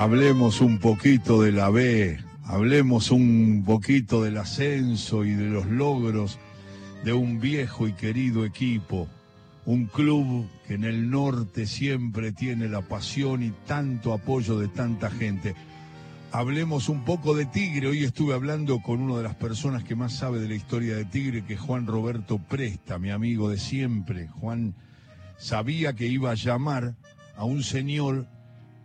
hablemos un poquito de la B, hablemos un poquito del ascenso y de los logros de un viejo y querido equipo, un club que en el norte siempre tiene la pasión y tanto apoyo de tanta gente. Hablemos un poco de Tigre. Hoy estuve hablando con una de las personas que más sabe de la historia de Tigre, que es Juan Roberto Presta, mi amigo de siempre. Juan sabía que iba a llamar a un señor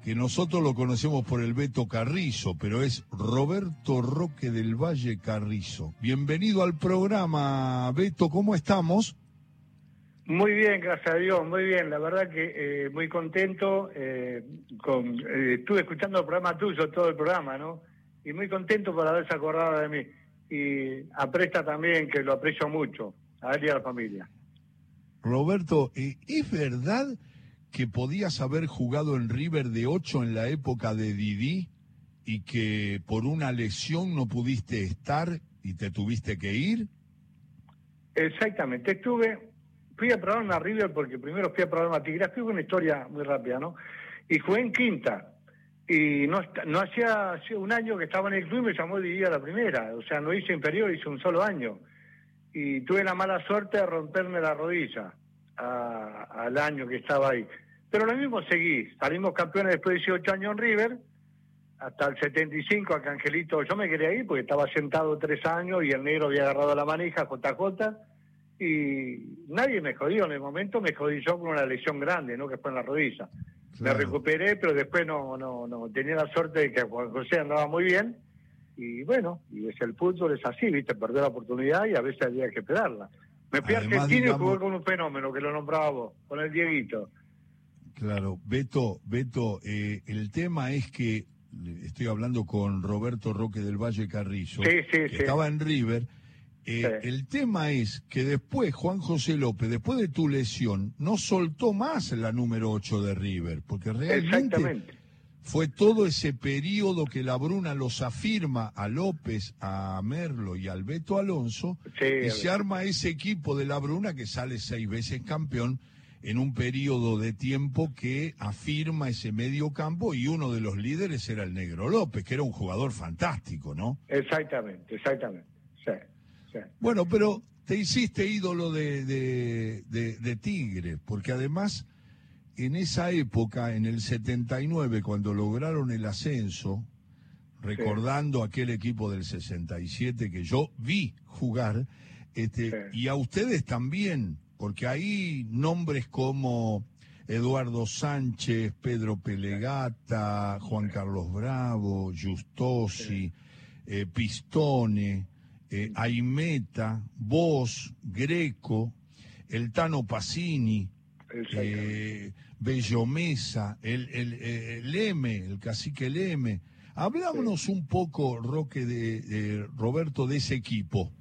que nosotros lo conocemos por el Beto Carrizo, pero es Roberto Roque del Valle Carrizo. Bienvenido al programa, Beto, ¿cómo estamos? Muy bien, gracias a Dios, muy bien. La verdad que eh, muy contento. Eh, con, eh, estuve escuchando el programa tuyo, todo el programa, ¿no? Y muy contento por haberse acordado de mí. Y apresta también, que lo aprecio mucho, a él y a la familia. Roberto, ¿es verdad que podías haber jugado en River de 8 en la época de Didi y que por una lesión no pudiste estar y te tuviste que ir? Exactamente, estuve, fui a probar a River porque primero fui a probar a Tigre, fui una historia muy rápida, ¿no? Y jugué en quinta. Y no, no hacía, un año que estaba en el club y me llamó Didi a la primera. O sea, no hice inferior, hice un solo año. Y tuve la mala suerte de romperme la rodilla al año que estaba ahí. Pero lo mismo seguí. Salimos campeones después de 18 años en River, hasta el 75 acá Angelito. Yo me quería ir porque estaba sentado tres años y el negro había agarrado la manija, JJ, y nadie me jodió. En el momento me jodí yo con una lesión grande, ¿no? Que fue en la rodilla. Me recuperé, pero después no, no, no. Tenía la suerte de que Juan José andaba muy bien. Y bueno, y es el fútbol, es así, ¿viste? Perder la oportunidad y a veces había que esperarla. Me fui a Argentina y jugué con un fenómeno que lo nombraba vos, con el Dieguito. Claro, Beto, Beto, eh, el tema es que estoy hablando con Roberto Roque del Valle Carrillo, que estaba en River. Eh, el tema es que después Juan José López, después de tu lesión, no soltó más la número 8 de River, porque realmente fue todo ese periodo que la Bruna los afirma a López, a Merlo y al Beto Alonso, y se arma ese equipo de la Bruna que sale seis veces campeón en un periodo de tiempo que afirma ese medio campo y uno de los líderes era el Negro López, que era un jugador fantástico, ¿no? Exactamente, exactamente. Bueno, pero te hiciste ídolo de, de, Tigre, porque además en esa época, en el 79, cuando lograron el ascenso, recordando aquel equipo del 67 que yo vi jugar, este, y a ustedes también, porque hay nombres como Eduardo Sánchez, Pedro Pelegata, Juan Carlos Bravo, Justosi, eh, Pistone, eh, Aimeta, Vos, Greco, el Tano Pacini, eh, Bellomesa, el, el, el, M, el cacique Leme. Hablámonos un poco, Roque, de Roberto, de ese equipo.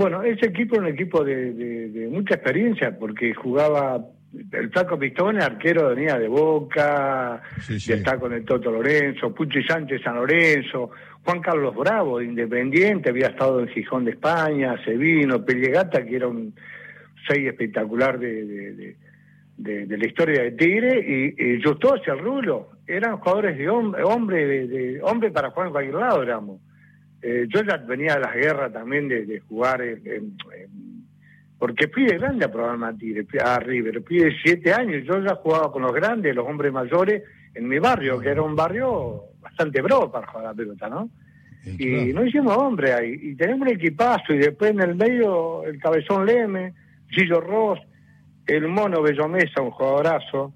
Bueno, ese equipo es un equipo de, mucha experiencia porque jugaba el Flaco Pistone, arquero venía de Boca, está con el Toto Lorenzo, Puchi Sánchez San Lorenzo, Juan Carlos Bravo de Independiente, había estado en Gijón de España, se vino, Pellegata, que era un seis espectacular de, la historia de Tigre, y, y Justo el Rulo, eran jugadores de hombre, hombre, de, hombre para jugar en cualquier lado, éramos. Eh, yo ya venía de las guerras también de, jugar, porque fui de grande a probar a River, fui de siete años, yo ya jugaba con los grandes, los hombres mayores, en mi barrio, que era un barrio bastante bro para jugar a la pelota, ¿no? Y no hicimos hombre ahí, y tenemos un equipazo, y después en el medio el cabezón Leme, Gillo Ross, el mono Bellomesa, un jugadorazo,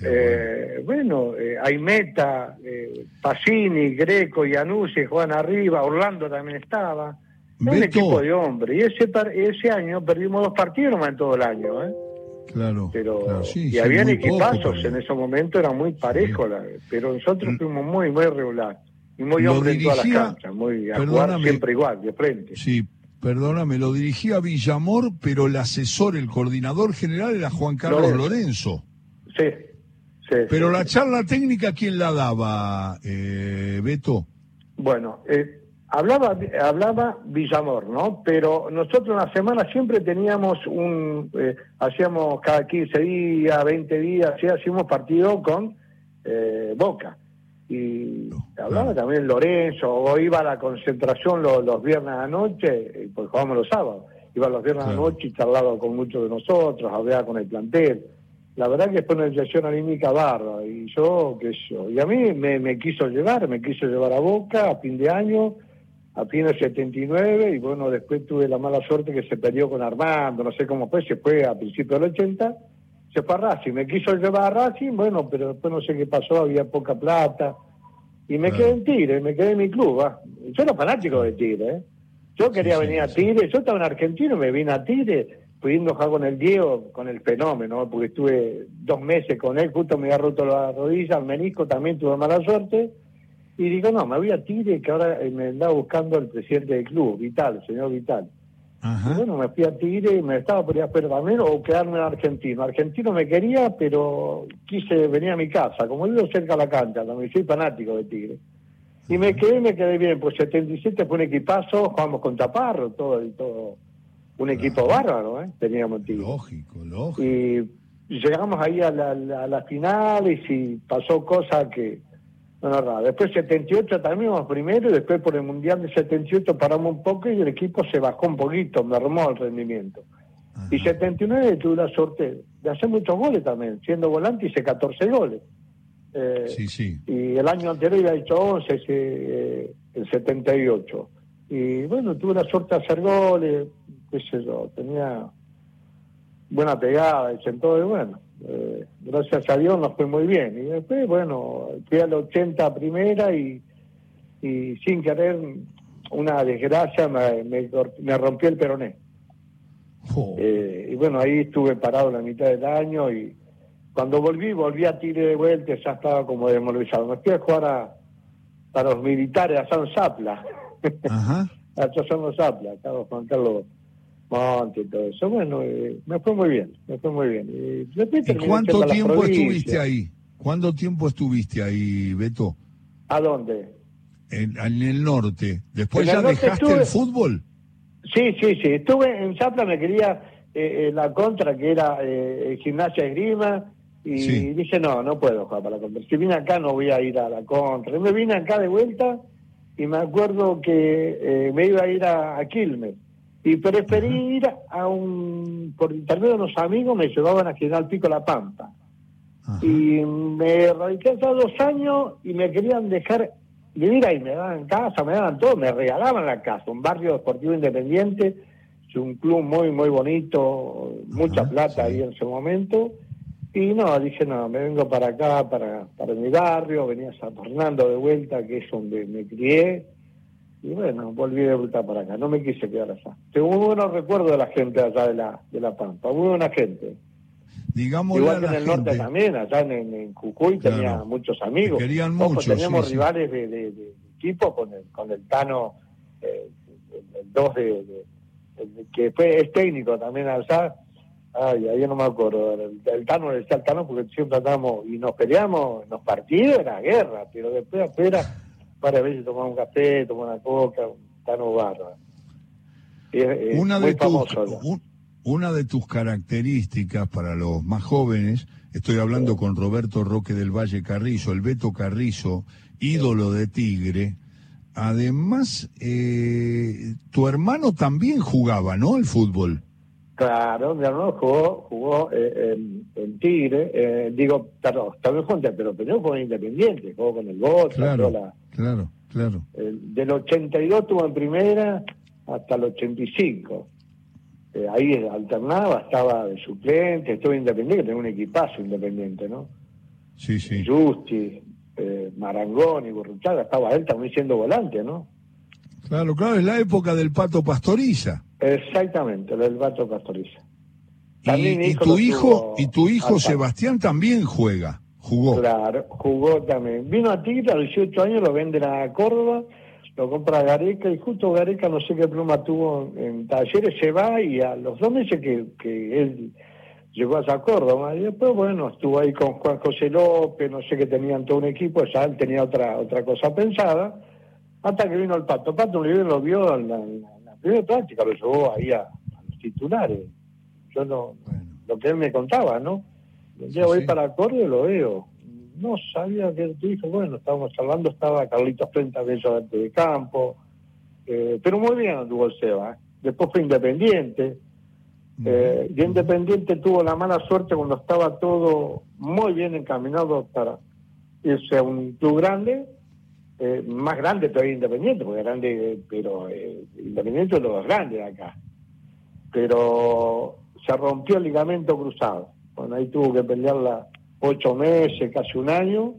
eh, bueno, eh, Aimeta, eh, Pacini, Greco, Iannuzzi juegan arriba, Orlando también estaba. un equipo de hombres. Y ese, ese año perdimos dos partidos en todo el año. ¿eh? Claro. Pero, y habían equipazos en ese momento, era muy parejo, pero nosotros mm. fuimos muy, muy regular. Y muy hombre en todas las canchas, muy a jugar siempre igual, de frente. Sí, perdóname, lo dirigía Villamor, pero el asesor, el coordinador general era Juan Carlos Lorenzo. Sí, pero la charla técnica, ¿quién la daba, eh, Beto? Bueno, eh, hablaba, hablaba Villamor, ¿no? Pero nosotros en la semana siempre teníamos un, eh, hacíamos cada 15 días, 20 días, hacíamos partido con eh, Boca. Y hablaba también Lorenzo, o iba a la concentración los, los viernes a noche, pues jugábamos los sábados, iba los viernes a noche y charlaba con muchos de nosotros, hablaba con el plantel. La verdad que fue una sensación anímica barra, y yo, qué sé yo, y a mí me, me quiso llevar, me quiso llevar a Boca a fin de año, a fin del 79, y bueno, después tuve la mala suerte que se perdió con Armando, no sé cómo fue, se fue a principios del 80, se fue a Racing, me quiso llevar a Racing, bueno, pero después no sé qué pasó, había poca plata, y me quedé en Tigre, me quedé en mi club. ¿ah? Yo era fanático de Tigre, ¿eh? Yo quería venir a Tigre, yo estaba en Argentina, me vine a Tigre, pudiendo jugar con el Diego, con el fenómeno, porque estuve dos meses con él, justo me había roto la rodilla, el menisco también tuve mala suerte, y digo, no, me voy a Tigre, que ahora me andaba buscando el presidente del club, Vital, señor Vital. Y bueno, me fui a Tigre y me estaba por ir a también o quedarme en Argentino. Argentino me quería, pero quise venir a mi casa. Como vivo cerca de la cancha, también soy fanático de Tigre. Y me quedé, me quedé bien. Pues 77 fue un equipazo, jugamos con Taparro, todo y todo. Un equipo bárbaro, ¿eh? Teníamos Tigre. Lógico, lógico. Y llegamos ahí a, la, a las finales y pasó cosas que no, no, Después 78 terminamos primero y después por el Mundial de 78 paramos un poco y el equipo se bajó un poquito, me armó el rendimiento. Y 79 tuve la suerte de hacer muchos goles también, siendo volante hice 14 goles. Eh, sí, sí. Y el año anterior había hecho 11, ese, eh, el 78. Y bueno, tuve la suerte de hacer goles, qué sé yo, tenía buena pegada, y todo, y bueno eh, gracias a Dios nos fue muy bien. Y después, bueno, fui al 80 primera y, y sin querer, una desgracia, me, me, rompió el peroné. Eh, y bueno, ahí estuve parado la mitad del año y cuando volví, volví a tire de vuelta, ya estaba como desmoralizado. Me fui a jugar a, a los militares, a San Zapla. Ajá. a San Zapla, estaba Juan Carlos Monte y todo eso. Bueno, eh, me fue muy bien, me fue muy bien. ¿Y, cuánto tiempo estuviste ahí? ¿Cuánto tiempo estustuviste ahí, Beto? ¿A dónde? En, el norte. ¿Después ya dejaste el fútbol? Sí, sí, sí. Estuve en Zapla, me quería eh, eh la contra, que era eh, gimnasia esgrima, y dije, no, no puedo jugar para la contra. Si vine acá no voy a ir a la contra. Y me vine acá de vuelta y me acuerdo que eh, me iba a ir a, a Quilmes y preferí ir a un, por intermedio de unos amigos, me llevaban a General Pico La Pampa. Y me radiqué hace dos años y me querían dejar vivir ahí, me daban casa, me daban todo, me regalaban la casa, un barrio deportivo independiente, un club muy, muy bonito, mucha plata ahí en ese momento. Y no, dije, no, me vengo para acá, para, para mi barrio, venía a San Fernando de vuelta, que es donde me crié y bueno, volví de vuelta para acá, no me quise quedar allá. Tengo muy buenos recuerdos de la gente allá de la, de la Pampa, muy buena gente. Digamos Igual que en el norte también, allá en, en Cucuy tenía muchos amigos. Querían teníamos rivales de, de, equipo con el, con el Tano, eh, el 2 de, que fue es técnico también allá. Ay, ahí no me acuerdo. El, Tano le decía al Tano porque siempre andábamos y nos peleamos, nos partidos, era guerra, pero después afuera varias veces tomaba un café, tomaba una coca, tano barra. una, de tus, una de tus características para los más jóvenes, estoy hablando con Roberto Roque del Valle Carrizo, el Beto Carrizo, ídolo de Tigre. Además, eh, tu hermano también jugaba, ¿no? El fútbol. Claro, mi hermano jugó, jugó eh, en, Tigre, eh, digo, perdón, también junto, pero primero fue Independiente, jugó con el Boca, claro, claro, claro. del 82 estuvo en primera hasta el 85. Eh, ahí alternaba, estaba de suplente, estuvo Independiente, tenía un equipazo Independiente, ¿no? Sí, sí. Justi, eh, Marangón y Burruchaga, estaba él también siendo volante, ¿no? Claro, claro, es la época del Pato Pastoriza. Exactamente, del Pato Pastoriza. Y, tu hijo, y tu hijo Sebastián también juega, jugó. Claro, jugó también. Vino a Tigre a los 18 años, lo venden a Córdoba, lo compra Gareca y justo Gareca no sé qué pluma tuvo en talleres, se va y a los dos meses que, que él llegó a Córdoba y después bueno estuvo ahí con Juan José López, no sé qué tenían todo un equipo, ya él tenía otra otra cosa pensada, hasta que vino el Pato. Pato lo vio en la, primera práctica, lo llevó ahí a los titulares yo no, lo que él me contaba, ¿no? Yo voy para Córdoba y lo veo. no sabía que tu hijo, bueno, estábamos hablando, estaba Carlitos Frente de ellos de campo, eh, pero muy bien anduvo el Seba. ¿eh? Después fue Independiente. Eh, y Independiente tuvo la mala suerte cuando estaba todo muy bien encaminado para irse a un club grande, más grande todavía Independiente, porque grande, pero Independiente es lo más grande de acá. Pero se rompió el ligamento cruzado. Bueno, ahí tuvo que pelearla ocho meses, casi un año.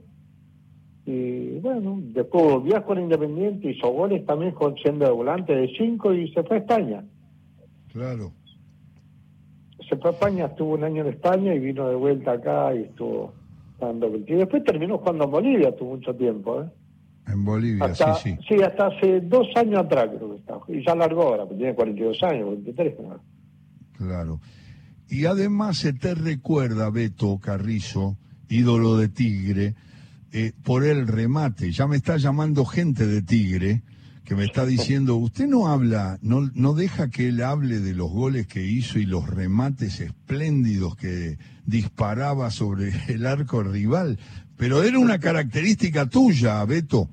Y bueno, después volvió a jugar Independiente, hizo goles también con siendo de volante de cinco y se fue a España. Claro. Se fue a España, estuvo un año en España y vino de vuelta acá y estuvo dando Y después terminó jugando en Bolivia, tuvo mucho tiempo. ¿eh? En Bolivia, sí, sí. Sí, hasta hace dos años atrás creo que está. Y ya largó ahora, porque tiene 42 años, 43. Claro. Y además se te recuerda, Beto Carrizo, ídolo de Tigre, eh, por el remate. Ya me está llamando gente de Tigre que me está diciendo, usted no habla, no, no deja que él hable de los goles que hizo y los remates espléndidos que disparaba sobre el arco rival, pero era una característica tuya, Beto.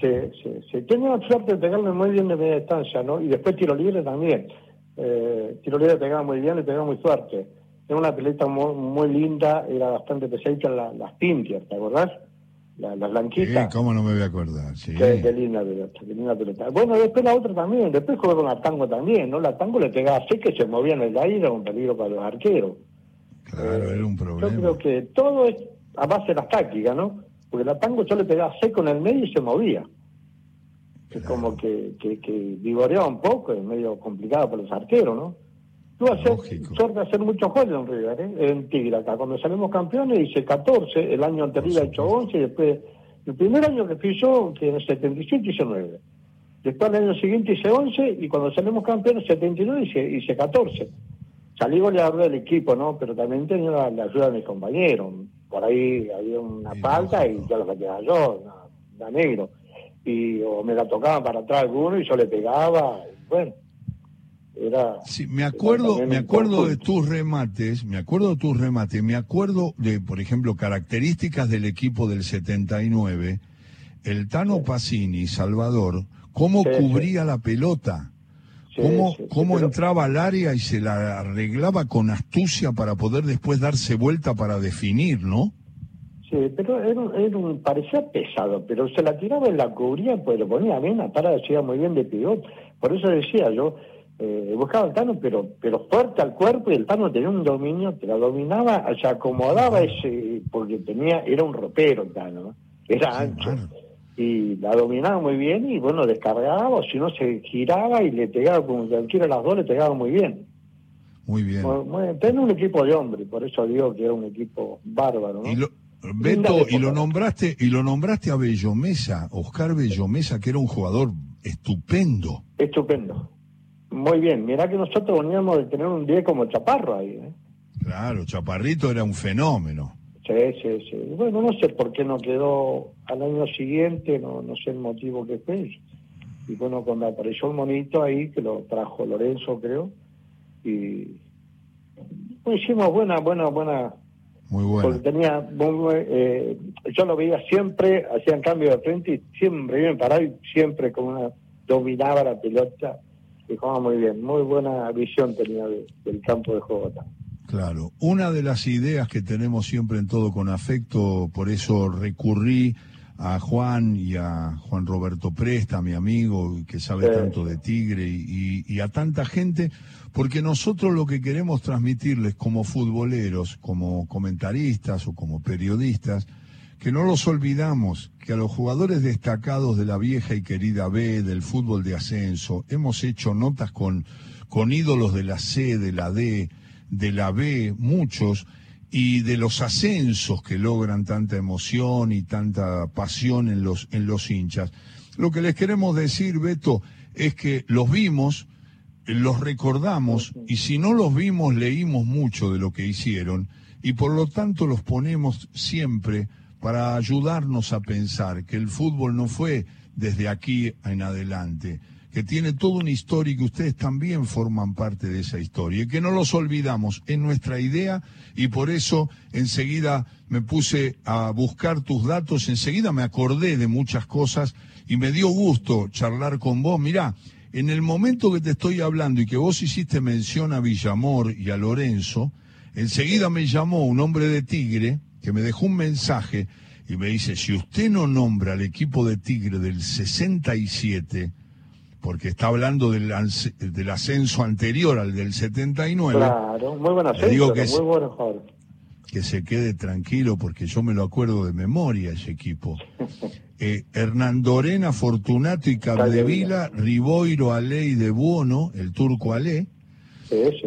Sí, sí, sí. Tenía la suerte de pegarle muy bien de media distancia, ¿no? Y después tiro libre también eh, tiro libre pegaba muy bien, le pegaba muy fuerte. Era una pelota muy, linda, era bastante pesadita la, las Pintier, ¿te acordás? las blanquitas. Sí, ¿cómo no me voy a acordar? Sí. Qué, linda pelota, qué linda pelota. Bueno, después la otra también, después jugué con la tango también, ¿no? La tango le pegaba así que se movía en el aire, era un peligro para los arqueros. Claro, era un problema. Yo creo que todo es a base de las tácticas, ¿no? Porque la tango yo le pegaba seco en el medio y se movía. Es como que, que, que, vigoreaba un poco, es medio complicado para los arqueros, ¿no? Tuve suerte de hacer muchos goles en River, ¿eh? en Tigre acá. Cuando salimos campeones hice 14, el año anterior he hecho 11 y después, el primer año que fui yo, que en el 77 hice 9. Después el año siguiente hice 11 y cuando salimos campeones, 79 hice, hice 14. Salí goleador del equipo, ¿no? Pero también tenía la, ayuda de mis compañeros. Por ahí había una falta y ya lo metía yo, la negro y o me la tocaban para atrás alguno y yo le pegaba, bueno, era... Sí, me acuerdo, me acuerdo de tus remates, me acuerdo de tus remates, me acuerdo de, por ejemplo, características del equipo del 79, el Tano Pacini, Salvador, cómo cubría la pelota. cómo, cómo entraba al área y se la arreglaba con astucia para poder después darse vuelta para definir, ¿no? Sí, pero era, un, parecía pesado, pero se la tiraba en la cubría, pues lo ponía bien, la parada decía muy bien de pivot. Por eso decía yo, eh, buscaba al Tano, pero pero fuerte al cuerpo y el Tano tenía un dominio, te la dominaba, se acomodaba ese, porque tenía, era un ropero el Tano, era ancho. Y la dominaba muy bien y bueno, descargaba, o si no se giraba y le pegaba, como cualquiera de las dos le pegaba muy bien. Muy bien. Tiene un equipo de hombres, por eso digo que era un equipo bárbaro. ¿no? Beto, y lo nombraste, y lo nombraste a Bellomesa, Oscar Bellomesa, que era un jugador estupendo. Estupendo. Muy bien. Mirá que nosotros veníamos de tener un día como Chaparro ahí. ¿eh? Claro, Chaparrito era un fenómeno. Sí, sí, sí. Bueno, no sé por qué no quedó al año siguiente, no, no sé el motivo que fue. Y bueno, cuando apareció el monito ahí, que lo trajo Lorenzo, creo, y pues hicimos buena, buena, buena muy bueno. Porque tenía, eh, yo lo veía siempre, hacían cambio de frente y siempre bien parado y siempre como una, dominaba la pelota y jugaba muy bien. Muy buena visión tenía del campo de juego. Claro, una de las ideas que tenemos siempre en todo con afecto, por eso recurrí a Juan y a Juan Roberto Presta, mi amigo, que sabe tanto de Tigre, y, a tanta gente, porque nosotros lo que queremos transmitirles como futboleros, como comentaristas o como periodistas, que no los olvidamos, que a los jugadores destacados de la vieja y querida B, del fútbol de ascenso, hemos hecho notas con, con ídolos de la C, de la D, de la B, muchos, y de los ascensos que logran tanta emoción y tanta pasión en los, en los hinchas. Lo que les queremos decir, Beto, es que los vimos, los recordamos y si no los vimos leímos mucho de lo que hicieron y por lo tanto los ponemos siempre para ayudarnos a pensar que el fútbol no fue desde aquí en adelante, que tiene toda una historia y que ustedes también forman parte de esa historia y que no los olvidamos, en nuestra idea y por eso enseguida me puse a buscar tus datos, enseguida me acordé de muchas cosas y me dio gusto charlar con vos. Mirá, en el momento que te estoy hablando y que vos hiciste mención a Villamor y a Lorenzo, enseguida me llamó un hombre de Tigre que me dejó un mensaje y me dice, si usted no nombra al equipo de Tigre del 67, porque está hablando del, del ascenso anterior al del 79. Claro, muy buen ascenso, digo que muy bueno Que se quede tranquilo porque yo me lo acuerdo de memoria ese equipo. eh, Hernando Orena, Fortunato y Capdevila, Riboiro, Aley de Buono, el turco Ale.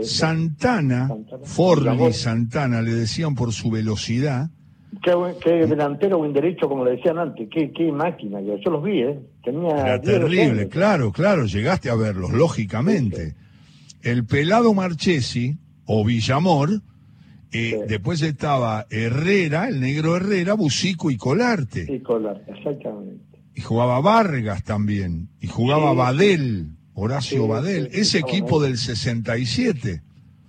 Santana, Santana, Santana, le decían por su velocidad. Qué, delantero o derecho, como le decían antes, qué, qué máquina, yo, los vi, ¿eh? Tenía Era terrible, claro, claro, llegaste a verlos, lógicamente. El pelado Marchesi, o Villamor, eh, después estaba Herrera, el negro Herrera, Bucico y Colarte. Y Colarte, exactamente. Y jugaba Vargas también, y jugaba Badel, Horacio Badel, ese equipo del 67.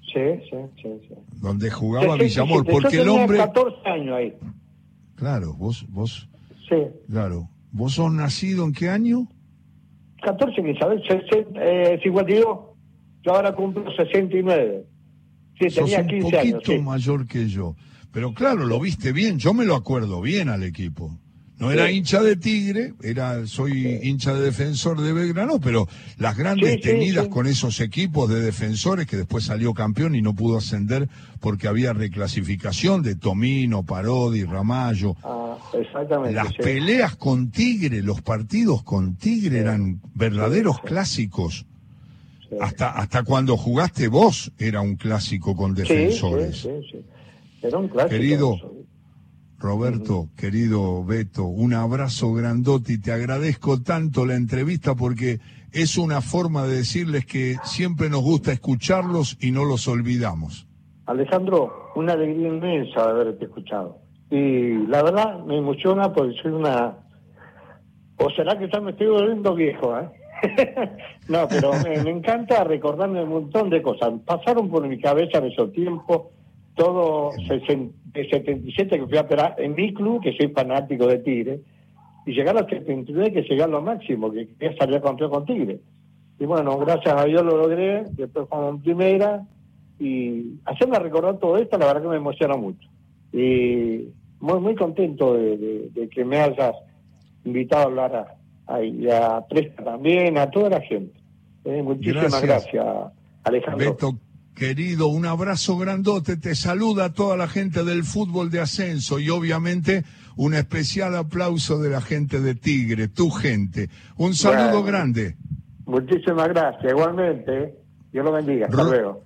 Sí, sí, sí, sí. Donde jugaba Villamor, porque el hombre... 14 años ahí. Claro, vos, vos... Sí. Claro. ¿Vos sos nacido en qué año? 14, que sabes, eh, 52. Yo ahora cumplo 69. Sí, tenía 15 un poquito mayor que yo. Pero claro, lo viste bien, yo me lo acuerdo bien al equipo. No era hincha de Tigre, era soy hincha de defensor de Belgrano, pero las grandes tenidas con esos equipos de defensores que después salió campeón y no pudo ascender porque había reclasificación de Tomino, Parodi, Ramallo. Ah, exactamente. Las peleas con Tigre, los partidos con Tigre eran verdaderos clásicos. Hasta hasta cuando jugaste vos era un clásico con defensores. Era un clásico. Querido, Roberto, querido Beto, un abrazo grandote y te agradezco tanto la entrevista porque es una forma de decirles que siempre nos gusta escucharlos y no los olvidamos. Alejandro, una alegría inmensa de haberte escuchado. Y la verdad me emociona porque soy una... ¿O será que ya me estoy volviendo viejo, eh? no, pero me, me, encanta recordarme un montón de cosas. Pasaron por mi cabeza en esos tiempos todo de 77 que fui a operar en mi club, que soy fanático de Tigre, y llegar a 79 que llegar a lo máximo, que quería salir campeón con Tigre. Y bueno, gracias a Dios lo logré, después jugamos en primera, y hacerme recordar todo esto, la verdad que me emociona mucho. Y muy muy contento de, que me hayas invitado a hablar a, a, Presta también, a toda la gente. Eh, muchísimas gracias, Alejandro. Querido, un abrazo grandote, te saluda toda la gente del fútbol de ascenso y obviamente un especial aplauso de la gente de Tigre, tu gente. Un saludo grande. Muchísimas gracias, igualmente. Dios lo bendiga. Hasta luego.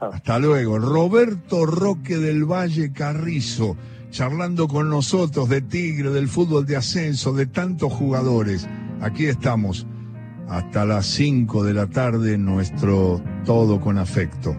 Hasta luego. Roberto Roque del Valle Carrizo, charlando con nosotros de Tigre, del fútbol de ascenso, de tantos jugadores. Aquí estamos hasta las 5 de la tarde, nuestro todo con afecto.